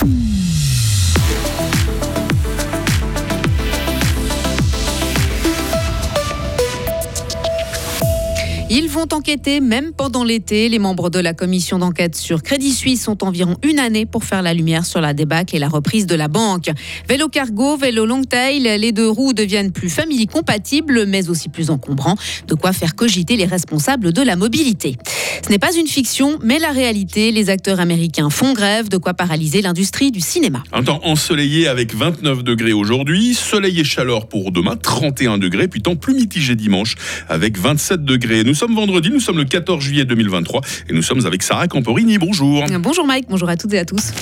Mm-hmm. Ils vont enquêter même pendant l'été. Les membres de la commission d'enquête sur Crédit Suisse ont environ une année pour faire la lumière sur la débâcle et la reprise de la banque. Vélo cargo, vélo long tail, les deux roues deviennent plus famille compatibles, mais aussi plus encombrants. De quoi faire cogiter les responsables de la mobilité. Ce n'est pas une fiction, mais la réalité. Les acteurs américains font grève, de quoi paralyser l'industrie du cinéma. Un temps ensoleillé avec 29 degrés aujourd'hui, soleil et chaleur pour demain, 31 degrés, puis temps plus mitigé dimanche avec 27 degrés. Sommes vendredi, nous sommes le 14 juillet 2023 et nous sommes avec Sarah Camporini. Bonjour. Bonjour Mike, bonjour à toutes et à tous.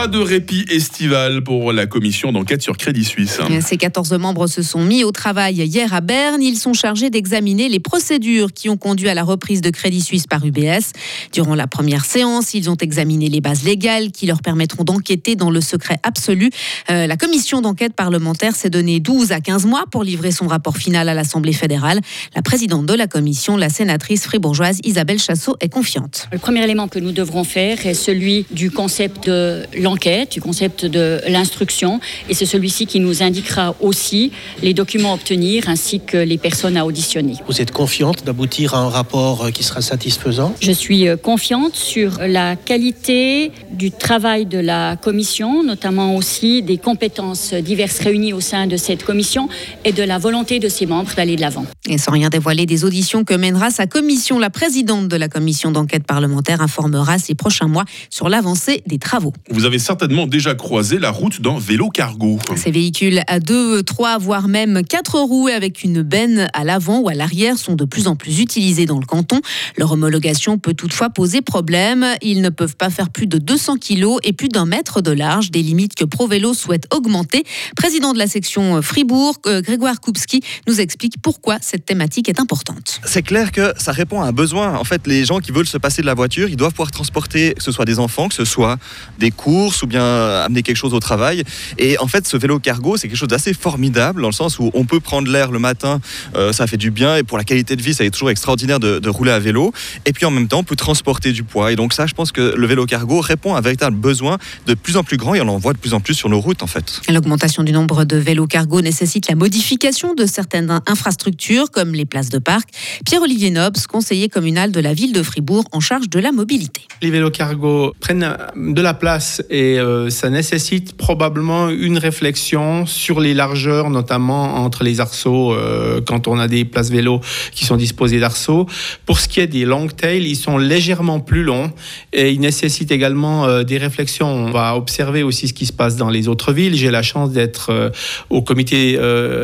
Pas de répit estival pour la commission d'enquête sur Crédit Suisse. Ces 14 membres se sont mis au travail hier à Berne. Ils sont chargés d'examiner les procédures qui ont conduit à la reprise de Crédit Suisse par UBS. Durant la première séance, ils ont examiné les bases légales qui leur permettront d'enquêter dans le secret absolu. Euh, la commission d'enquête parlementaire s'est donné 12 à 15 mois pour livrer son rapport final à l'Assemblée fédérale. La présidente de la commission, la sénatrice fribourgeoise Isabelle Chassot, est confiante. Le premier élément que nous devrons faire est celui du concept de l'enquête, du concept de l'instruction, et c'est celui-ci qui nous indiquera aussi les documents à obtenir ainsi que les personnes à auditionner. Vous êtes confiante d'aboutir à un rapport qui sera satisfaisant? Je suis euh, confiante sur la qualité du travail de la commission, notamment aussi des compétences diverses réunies au sein de cette commission et de la volonté de ses membres d'aller de l'avant. Et sans rien dévoiler des auditions que mènera sa commission, la présidente de la commission d'enquête parlementaire informera ces prochains mois sur l'avancée des travaux. Vous avez certainement déjà croisé la route d'un vélo cargo. Ces véhicules à deux, trois, voire même quatre roues avec une benne à l'avant ou à l'arrière sont de plus en plus utilisés dans le canton. Leur homologation peut toutefois poser problème. Ils ne peuvent pas faire plus de 200 kg et plus d'un mètre de large, des limites que ProVélo souhaite augmenter. Président de la section Fribourg, euh, Grégoire Koupski, nous explique pourquoi cette thématique est importante. C'est clair que ça répond à un besoin. En fait, les gens qui veulent se passer de la voiture, ils doivent pouvoir transporter, que ce soit des enfants, que ce soit des courses ou bien amener quelque chose au travail. Et en fait, ce vélo cargo, c'est quelque chose d'assez formidable dans le sens où on peut prendre l'air le matin, euh, ça fait du bien et pour la qualité de vie, ça est toujours extraordinaire de, de, rouler à vélo. Et puis en même temps, on peut transporter du poids. Et donc ça, je pense que le vélo cargo répond à un véritable besoin de plus en plus grand et on en voit de plus en plus sur nos routes en fait. L'augmentation du nombre de vélos cargo nécessite la modification de certaines infrastructures comme les places de parc. Pierre-Olivier Nobs, conseiller communal de la ville de Fribourg en charge de la mobilité. Les vélos cargo prennent de la place et euh, ça nécessite probablement une réflexion sur les largeurs, notamment entre les arceaux, euh, quand on a des places vélos qui sont disposées d'arceaux. Pour ce qui est des long tails, ils sont légèrement plus longs et ils nécessitent également euh, des réflexions. On va observer aussi ce qui se passe dans les autres villes. J'ai la chance d'être au comité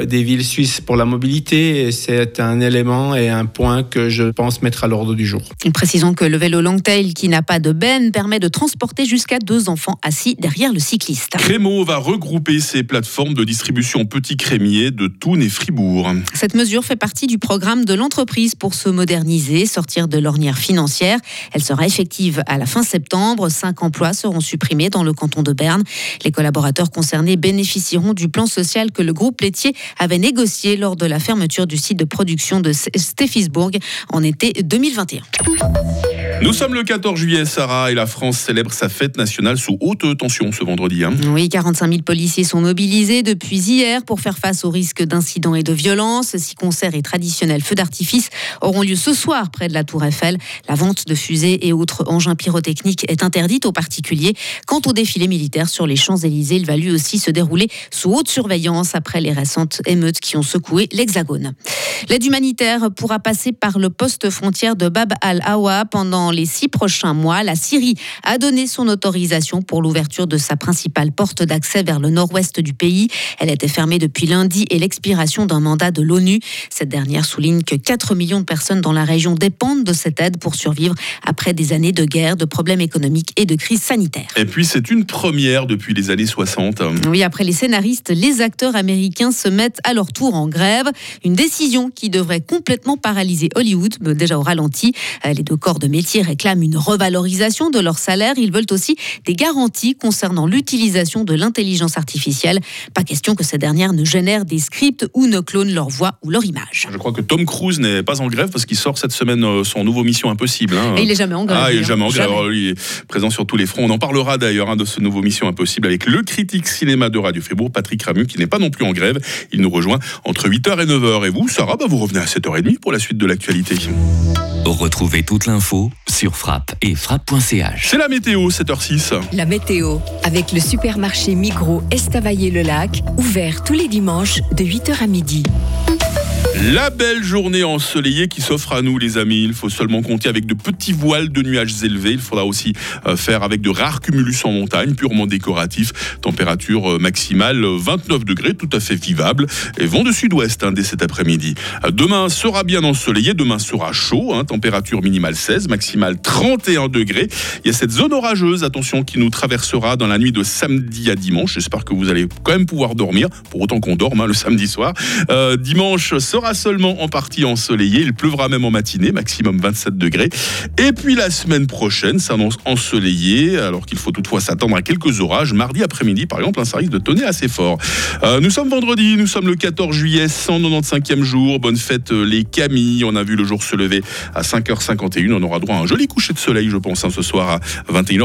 des villes suisses pour la mobilité et c'est un élément et un point que je pense mettre à l'ordre du jour. Précisons que le vélo long tail qui n'a pas de benne permet de transporter jusqu'à deux enfants assis derrière le cycliste. Crémeau va regrouper ses plateformes de distribution petits crémiers de Thun et Fribourg. Cette mesure fait partie du programme de l'entreprise pour se moderniser, sortir de l'ornière financière. Elle sera effective à la fin septembre. Cinq emplois seront supprimés dans le canton de Berne. Les collaborateurs concernés bénéficieront du plan social que le groupe laitier avait négocié lors de la fermeture du site de production de Steffisburg en été 2021. Nous sommes le 14 juillet, Sarah, et la France célèbre sa fête nationale sous haute tension ce vendredi. Hein. Oui, 45 000 policiers sont mobilisés depuis hier pour faire face au risque d'incidents et de violences. Six concerts et traditionnels feux d'artifice auront lieu ce soir près de la Tour Eiffel. La vente de fusées et autres engins pyrotechniques est interdite aux particuliers. Quant au défilé militaire sur les Champs-Élysées, il va lui aussi se dérouler sous haute surveillance après les récentes émeutes qui ont secoué l'Hexagone. L'aide humanitaire pourra passer par le poste frontière de Bab al-Awa pendant les six prochains mois. La Syrie a donné son autorisation pour l'ouverture de sa principale porte d'accès vers le nord-ouest du pays. Elle était fermée depuis lundi et l'expiration d'un mandat de l'ONU. Cette dernière souligne que 4 millions de personnes dans la région dépendent de cette aide pour survivre après des années de guerre, de problèmes économiques et de crise sanitaire. Et puis c'est une première depuis les années 60. Oui, après les scénaristes, les acteurs américains se mettent à leur tour en grève. Une décision qui devrait complètement paralyser Hollywood, déjà au ralenti. Les deux corps de métier réclament une revalorisation de leur salaire. Ils veulent aussi des garanties concernant l'utilisation de l'intelligence artificielle. Pas question que ces dernières ne génèrent des scripts ou ne clonent leur voix ou leur image. Je crois que Tom Cruise n'est pas en grève parce qu'il sort cette semaine euh, son nouveau Mission Impossible. hein. Et il est jamais en grève. Ah, il est lui, hein. jamais en grève. Alors, lui, il est présent sur tous les fronts. On en parlera d'ailleurs hein, de ce nouveau Mission Impossible avec le critique cinéma de Radio Fribourg, Patrick Ramu, qui n'est pas non plus en grève. Il nous rejoint entre 8h et 9h. Et vous, Sarah, bah, vous revenez à 7h30 pour la suite de l'actualité. Retrouvez toute l'info sur frappe et frappe.ch. C'est la météo, 7h06. La météo, avec le supermarché Migros Estavayer-le-Lac, ouvert tous les dimanches de 8h à midi. La belle journée ensoleillée qui s'offre à nous, les amis. Il faut seulement compter avec de petits voiles de nuages élevés. Il faudra aussi euh, faire avec de rares cumulus en montagne, purement décoratifs. Température euh, maximale euh, 29 degrés, tout à fait vivable. Et vent de sud-ouest hein, dès cet après-midi. Euh, Demain sera bien ensoleillé. Demain sera chaud. hein, température minimale 16, maximale 31 degrés. Il y a cette zone orageuse, attention, qui nous traversera dans la nuit de samedi à dimanche. J'espère que vous allez quand même pouvoir dormir, pour autant qu'on dorme hein, le samedi soir. Euh, dimanche sera seulement en partie ensoleillé. Il pleuvra même en matinée, maximum 27 degrés. Et puis la semaine prochaine s'annonce ensoleillée, alors qu'il faut toutefois s'attendre à quelques orages. Mardi après-midi, par exemple, ça risque de tonner assez fort. Euh, nous sommes vendredi, nous sommes le 14 juillet, 195e jour. Bonne fête euh, les Camilles. On a vu le jour se lever à 5h51. On aura droit à un joli coucher de soleil, je pense, hein, ce soir à 21h.